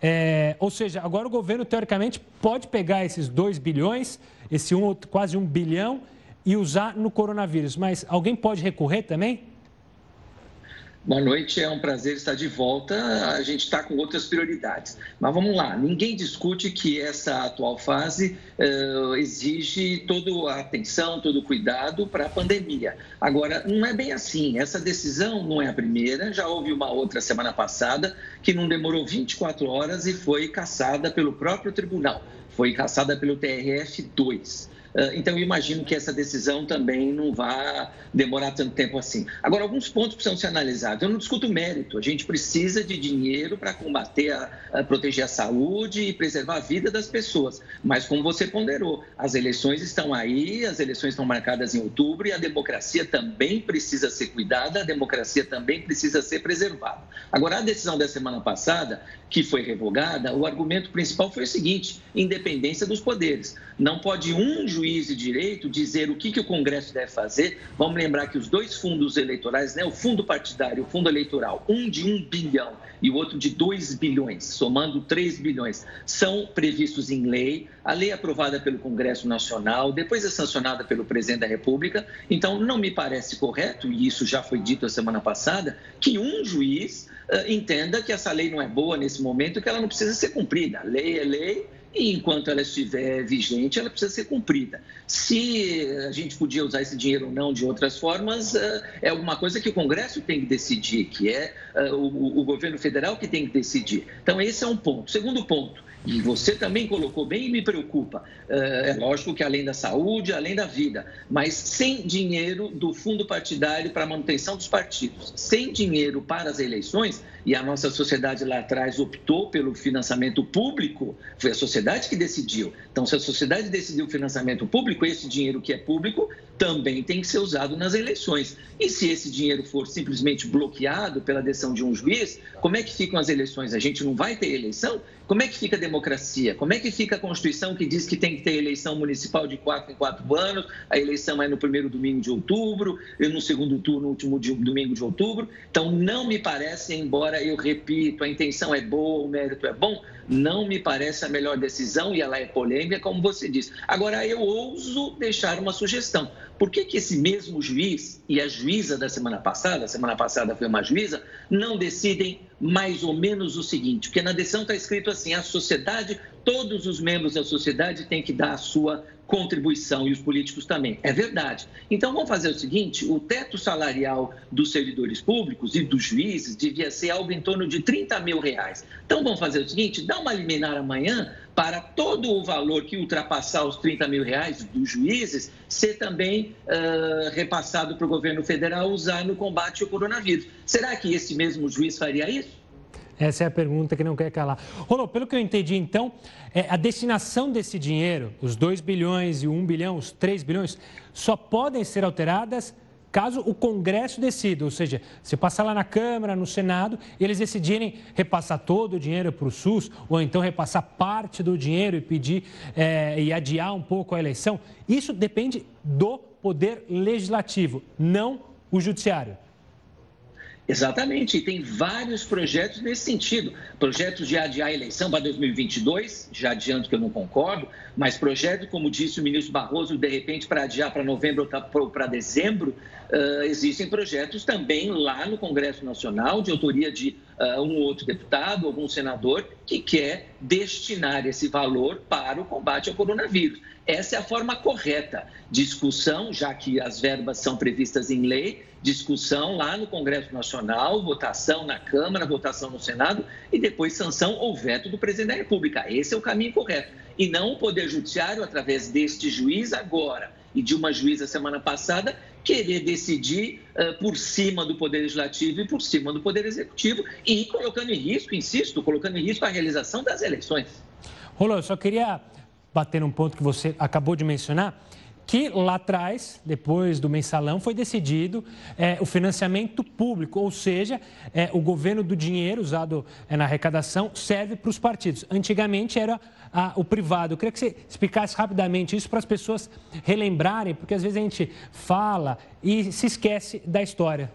[SPEAKER 1] É, ou seja, agora o governo, teoricamente, pode pegar esses 2 bilhões, esse um, quase um bilhão, e usar no coronavírus. Mas alguém pode recorrer também?
[SPEAKER 12] Boa noite, é um prazer estar de volta. A gente está com outras prioridades. Mas vamos lá, ninguém discute que essa atual fase uh, exige toda a atenção, todo o cuidado para a pandemia. Agora, não é bem assim. Essa decisão não é a primeira, já houve uma outra semana passada que não demorou 24 horas e foi caçada pelo próprio tribunal. Foi caçada pelo TRF2. Ah, então, eu imagino que essa decisão também não vá demorar tanto tempo assim. Agora, alguns pontos precisam ser analisados. Eu não discuto mérito. A gente precisa de dinheiro para combater, a, a, proteger a saúde e preservar a vida das pessoas. Mas, como você ponderou, as eleições estão aí, as eleições estão marcadas em outubro e a democracia também precisa ser cuidada, a democracia também precisa ser preservada. Agora, a decisão da semana passada, que foi revogada, o argumento principal foi o seguinte: independência dos poderes. Não pode um juiz juiz de direito dizer o que, que o Congresso deve fazer. Vamos lembrar que os dois fundos eleitorais, né, o fundo partidário e o fundo eleitoral, um de um bilhão e o outro de 2 bilhões, somando 3 bilhões, são previstos em lei. A lei é aprovada pelo Congresso Nacional, depois é sancionada pelo presidente da República. Então, não me parece correto, e isso já foi dito a semana passada, que um juiz uh, entenda que essa lei não é boa nesse momento, que ela não precisa ser cumprida. Lei é lei e enquanto ela estiver vigente, ela precisa ser cumprida. Se a gente podia usar esse dinheiro ou não de outras formas, eh, é alguma coisa que o Congresso tem que decidir, que é eh, o, o governo federal que tem que decidir. Então, esse é um ponto. Segundo ponto, e você também colocou bem e me preocupa. É, é lógico que além da saúde, além da vida, mas sem dinheiro do fundo partidário para a manutenção dos partidos, sem dinheiro para as eleições, e a nossa sociedade lá atrás optou pelo financiamento público, foi a sociedade que decidiu. Então, se a sociedade decidiu o financiamento público, esse dinheiro que é público também tem que ser usado nas eleições. E se esse dinheiro for simplesmente bloqueado pela decisão de um juiz, como é que ficam as eleições? A gente não vai ter eleição? Como é que fica a democracia? Como é que fica a Constituição que diz que tem que ter eleição municipal de quatro em quatro anos? A eleição é no primeiro domingo de outubro, e no segundo turno, no último domingo de outubro. Então, não me parece, embora eu repito, a intenção é boa, o mérito é bom, não me parece a melhor decisão e ela é polêmica, como você disse. Agora, eu ouso deixar uma sugestão. Por que, que esse mesmo juiz e a juíza da semana passada, a semana passada foi uma juíza, não decidem mais ou menos o seguinte? Porque na decisão está escrito assim: a sociedade, todos os membros da sociedade têm que dar a sua contribuição e os políticos também. É verdade. Então vamos fazer o seguinte: o teto salarial dos servidores públicos e dos juízes devia ser algo em torno de 30 mil reais. Então vamos fazer o seguinte: dá uma liminar amanhã para todo o valor que ultrapassar os 30 mil reais dos juízes ser também uh, repassado para o governo federal usar no combate ao coronavírus. Será que esse mesmo juiz faria isso?
[SPEAKER 1] Essa é a pergunta que não quer calar. Rolô, pelo que eu entendi, então, é, a destinação desse dinheiro, os 2 bilhões e o 1 bilhão, os 3 bilhões, só podem ser alteradas caso o Congresso decida, ou seja, se passar lá na Câmara, no Senado, eles decidirem repassar todo o dinheiro para o SUS, ou então repassar parte do dinheiro e pedir é, e adiar um pouco a eleição, isso depende do Poder Legislativo, não o Judiciário.
[SPEAKER 12] Exatamente, e tem vários projetos nesse sentido. Projetos de adiar a eleição para 2022, já adianto que eu não concordo, mas projetos, como disse o ministro Barroso, de repente para adiar para novembro ou para dezembro, uh, existem projetos também lá no Congresso Nacional, de autoria de uh, um outro deputado, algum senador, que quer destinar esse valor para o combate ao coronavírus. Essa é a forma correta. Discussão, já que as verbas são previstas em lei, discussão lá no Congresso Nacional, votação na Câmara, votação no Senado e depois sanção ou veto do presidente da República. Esse é o caminho correto. E não o Poder Judiciário, através deste juiz agora e de uma juíza semana passada, querer decidir uh, por cima do Poder Legislativo e por cima do Poder Executivo e colocando em risco, insisto, colocando em risco a realização das eleições.
[SPEAKER 1] Rolô, eu só queria bater num ponto que você acabou de mencionar que lá atrás, depois do mensalão, foi decidido é, o financiamento público, ou seja, é, o governo do dinheiro usado é, na arrecadação serve para os partidos. Antigamente era a, o privado. Eu queria que você explicasse rapidamente isso para as pessoas relembrarem, porque às vezes a gente fala e se esquece da história.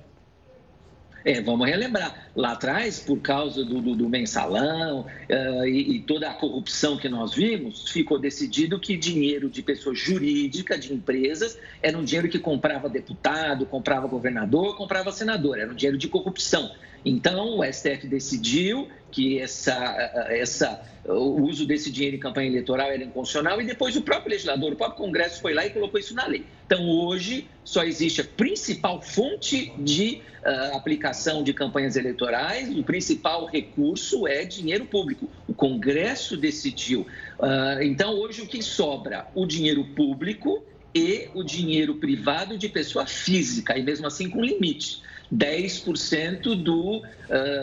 [SPEAKER 12] É, vamos relembrar. Lá atrás, por causa do, do, do mensalão uh, e, e, toda a corrupção que nós vimos, ficou decidido que dinheiro de pessoa jurídica, de empresas, era um dinheiro que comprava deputado, comprava governador, comprava senador. Era um dinheiro de corrupção. Então, o STF decidiu que essa, essa, o uso desse dinheiro em campanha eleitoral era inconstitucional e depois o próprio legislador, o próprio Congresso foi lá e colocou isso na lei. Então, hoje, só existe a principal fonte de uh, aplicação de campanhas eleitorais, o principal recurso é dinheiro público. O Congresso decidiu. Uh, então, hoje, o que sobra? O dinheiro público e o dinheiro privado de pessoa física, e mesmo assim com limite. 10% do uh,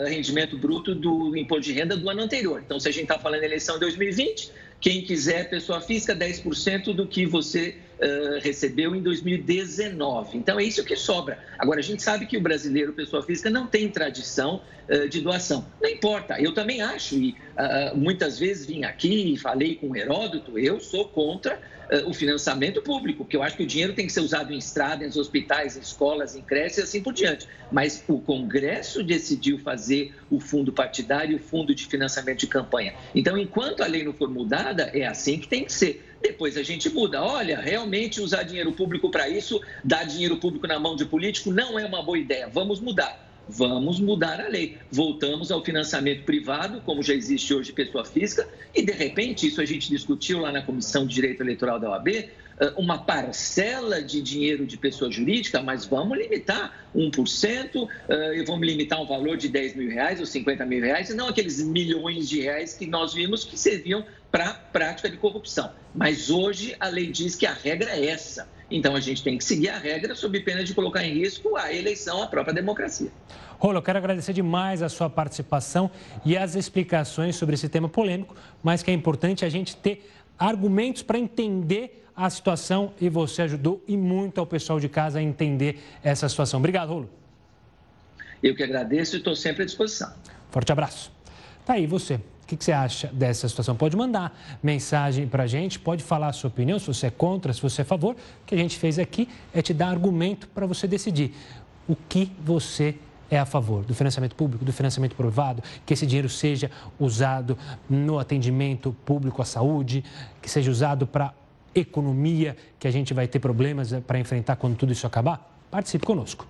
[SPEAKER 12] rendimento bruto do imposto de renda do ano anterior. Então, se a gente está falando eleição em 2020, quem quiser, pessoa física, 10% do que você uh, recebeu em 2019. Então, é isso que sobra. Agora, a gente sabe que o brasileiro, pessoa física, não tem tradição uh, de doação. Não importa, eu também acho, e uh, muitas vezes vim aqui e falei com Heródoto, eu sou contra o financiamento público, porque eu acho que o dinheiro tem que ser usado em estradas, em hospitais, em escolas, em creches e assim por diante. Mas o Congresso decidiu fazer o fundo partidário e o fundo de financiamento de campanha. Então, enquanto a lei não for mudada, é assim que tem que ser. Depois a gente muda. Olha, realmente usar dinheiro público para isso, dar dinheiro público na mão de político, não é uma boa ideia. Vamos mudar. Vamos mudar a lei. Voltamos ao financiamento privado, como já existe hoje pessoa física, e de repente, isso a gente discutiu lá na Comissão de Direito Eleitoral da OAB, eh, uma parcela de dinheiro de pessoa jurídica, mas vamos limitar 1%, eh, e vamos limitar um valor de 10 mil reais ou 50 mil reais, e não aqueles milhões de reais que nós vimos que serviam para prática de corrupção. Mas hoje a lei diz que a regra é essa. Então a gente tem que seguir a regra sob pena de colocar em risco a eleição, a própria democracia.
[SPEAKER 1] Rolo, eu quero agradecer demais a sua participação e as explicações sobre esse tema polêmico, mas que é importante a gente ter argumentos para entender a situação e você ajudou e muito ao pessoal de casa a entender essa situação. Obrigado, Rolo.
[SPEAKER 12] Eu que agradeço e estou sempre à disposição.
[SPEAKER 1] Forte abraço. Tá aí, você. O que, você acha dessa situação? Pode mandar mensagem para a gente, pode falar a sua opinião, se você é contra, se você é a favor. O que a gente fez aqui é te dar argumento para você decidir o que você é a favor do financiamento público, do financiamento privado, que esse dinheiro seja usado no atendimento público à saúde, que seja usado para economia, que a gente vai ter problemas eh, para enfrentar quando tudo isso acabar? Participe conosco.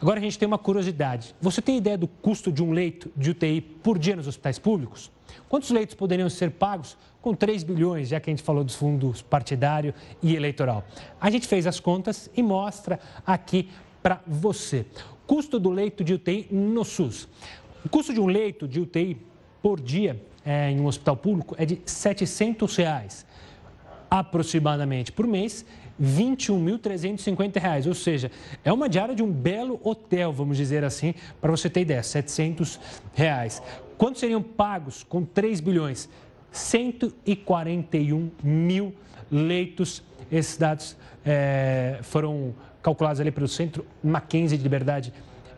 [SPEAKER 1] Agora a gente tem uma curiosidade. Você tem ideia do custo de um leito de UTI por dia nos hospitais públicos? Quantos leitos poderiam ser pagos com 3 bilhões, já que a gente falou dos fundos partidário e eleitoral? A gente fez as contas e mostra aqui para você. Custo do leito de UTI no SUS. O custo de um leito de UTI por dia é, em um hospital público é de 700 reais, aproximadamente por mês 21.350 reais, ou seja, é uma diária de um belo hotel, vamos dizer assim, para você ter ideia, 700 reais. Quanto seriam pagos com 3 bilhões? 141 mil leitos. Esses dados é, foram calculados ali pelo Centro Mackenzie de Liberdade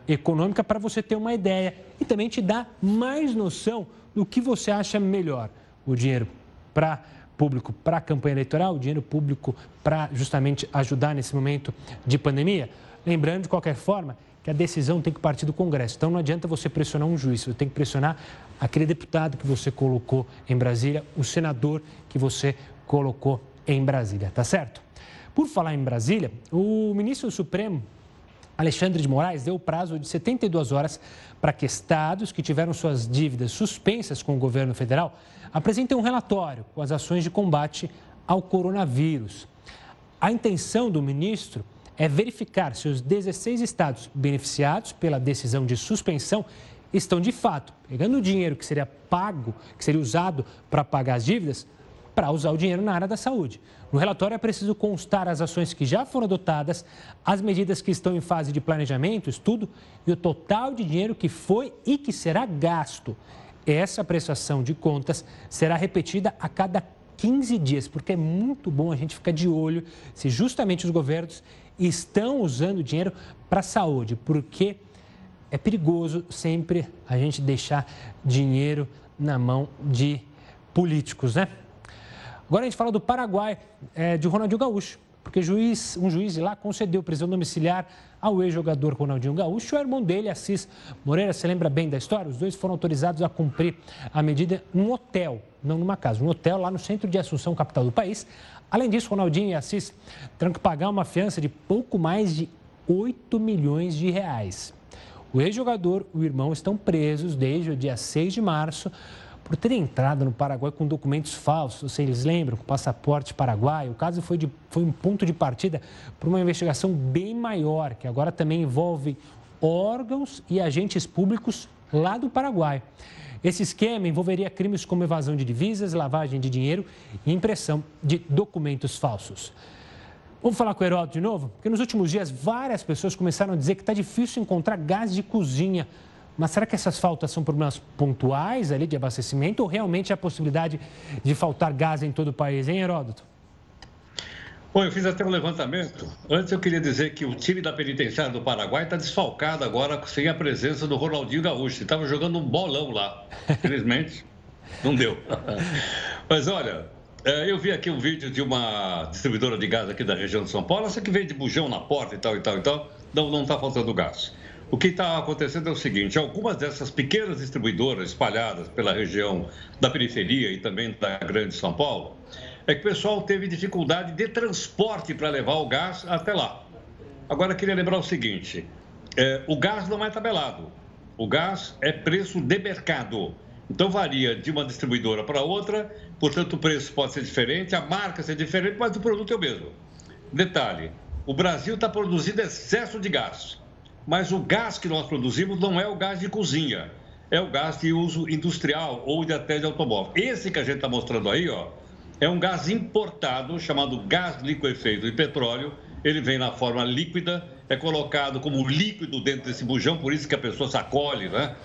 [SPEAKER 1] Econômica para você ter uma ideia e também te dar mais noção do que você acha melhor. O dinheiro para público para a campanha eleitoral, dinheiro público para justamente ajudar nesse momento de pandemia. Lembrando, de qualquer forma, que a decisão tem que partir do Congresso. Então não adianta você pressionar um juiz, você tem que pressionar aquele deputado que você colocou em Brasília, o senador que você colocou em Brasília, tá certo? Por falar em Brasília, o ministro do Supremo, Alexandre de Moraes, deu o prazo de 72 horas para que estados que tiveram suas dívidas suspensas com o governo federal apresentem um relatório com as ações de combate ao coronavírus. A intenção do ministro é verificar se os 16 estados beneficiados pela decisão de suspensão estão de fato pegando o dinheiro que seria pago, que seria usado para pagar as dívidas, para usar o dinheiro na área da saúde. No relatório é preciso constar as ações que já foram adotadas, as medidas que estão em fase de planejamento, estudo e o total de dinheiro que foi e que será gasto. Essa prestação de contas será repetida a cada 15 dias, porque é muito bom a gente ficar de olho se justamente os governos estão usando dinheiro para a saúde, porque é perigoso sempre a gente deixar dinheiro na mão de políticos, né? Agora a gente fala do Paraguai, é, de Ronaldinho Gaúcho, porque juiz, um juiz lá concedeu prisão domiciliar ao ex-jogador Ronaldinho Gaúcho e o irmão dele, Assis Moreira. Você lembra bem da história? Os dois foram autorizados a cumprir a medida num hotel, não numa casa, um hotel lá no centro de Assunção, capital do país. Além disso, Ronaldinho e Assis terão que pagar uma fiança de pouco mais de 8 milhões de reais. O ex-jogador e o irmão estão presos desde o dia 6 de março por ter entrado no Paraguai com documentos falsos, vocês lembram, com passaporte paraguaio. O caso foi, de, foi um ponto de partida para uma investigação bem maior, que agora também envolve órgãos e agentes públicos lá do Paraguai. Esse esquema envolveria crimes como evasão de divisas, lavagem de dinheiro e impressão de documentos falsos. Vamos falar com o Heródoto de novo? Porque nos últimos dias várias pessoas começaram a dizer que está difícil encontrar gás de cozinha mas será que essas faltas são problemas pontuais ali de abastecimento ou realmente há possibilidade de faltar gás em todo o país, hein, Heródoto?
[SPEAKER 6] Bom, eu fiz até um levantamento. Antes eu queria dizer que o time da penitenciária do Paraguai está desfalcado agora sem a presença do Ronaldinho Gaúcho. Estava jogando um bolão lá. Infelizmente, não deu. Mas olha, é, eu vi aqui um vídeo de uma distribuidora de gás aqui da região de São Paulo, essa que veio de bujão na porta e tal e tal e tal. Não está faltando gás. O que está acontecendo é o seguinte: algumas dessas pequenas distribuidoras espalhadas pela região da periferia e também da Grande São Paulo, é que o pessoal teve dificuldade de transporte para levar o gás até lá. Agora, queria lembrar o seguinte: é, o gás não é tabelado, o gás é preço de mercado. Então, varia de uma distribuidora para outra, portanto, o preço pode ser diferente, a marca ser diferente, mas o produto é o mesmo. Detalhe: o Brasil está produzindo excesso de gás mas o gás que nós produzimos não é o gás de cozinha, é o gás de uso industrial ou de até de automóvel. Esse que a gente está mostrando aí, ó, é um gás importado chamado gás liquefeito de petróleo. Ele vem na forma líquida, é colocado como líquido dentro desse bujão, por isso que a pessoa sacolhe, né?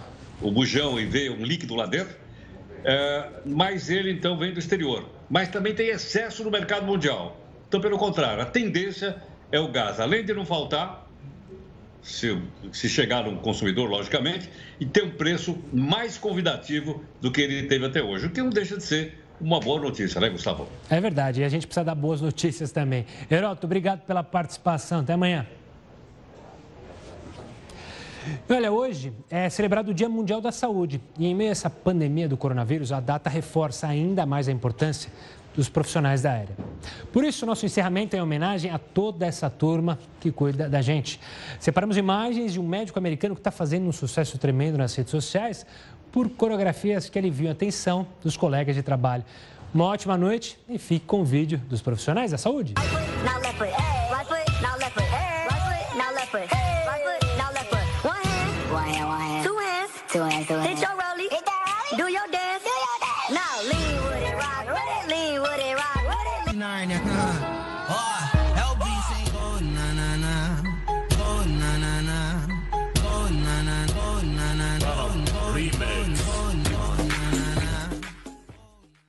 [SPEAKER 6] O bujão e vê um líquido lá dentro. É, mas ele então vem do exterior. Mas também tem excesso no mercado mundial. Então, pelo contrário, a tendência é o gás, além de não faltar, se, se chegar no consumidor, logicamente, e ter um preço mais convidativo do que ele teve até hoje, o que não deixa de ser uma boa notícia, né, Gustavo?
[SPEAKER 1] É verdade, e a gente precisa dar boas notícias também. Heroto, obrigado pela participação. Até amanhã. Olha, hoje é celebrado o Dia Mundial da Saúde e em meio a essa pandemia do coronavírus, a data reforça ainda mais a importância dos profissionais da área. Por isso, nosso encerramento é em homenagem a toda essa turma que cuida da gente. Separamos imagens de um médico americano que está fazendo um sucesso tremendo nas redes sociais por coreografias que aliviam a atenção dos colegas de trabalho. Uma ótima noite e fique com o vídeo dos profissionais da saúde. Nine.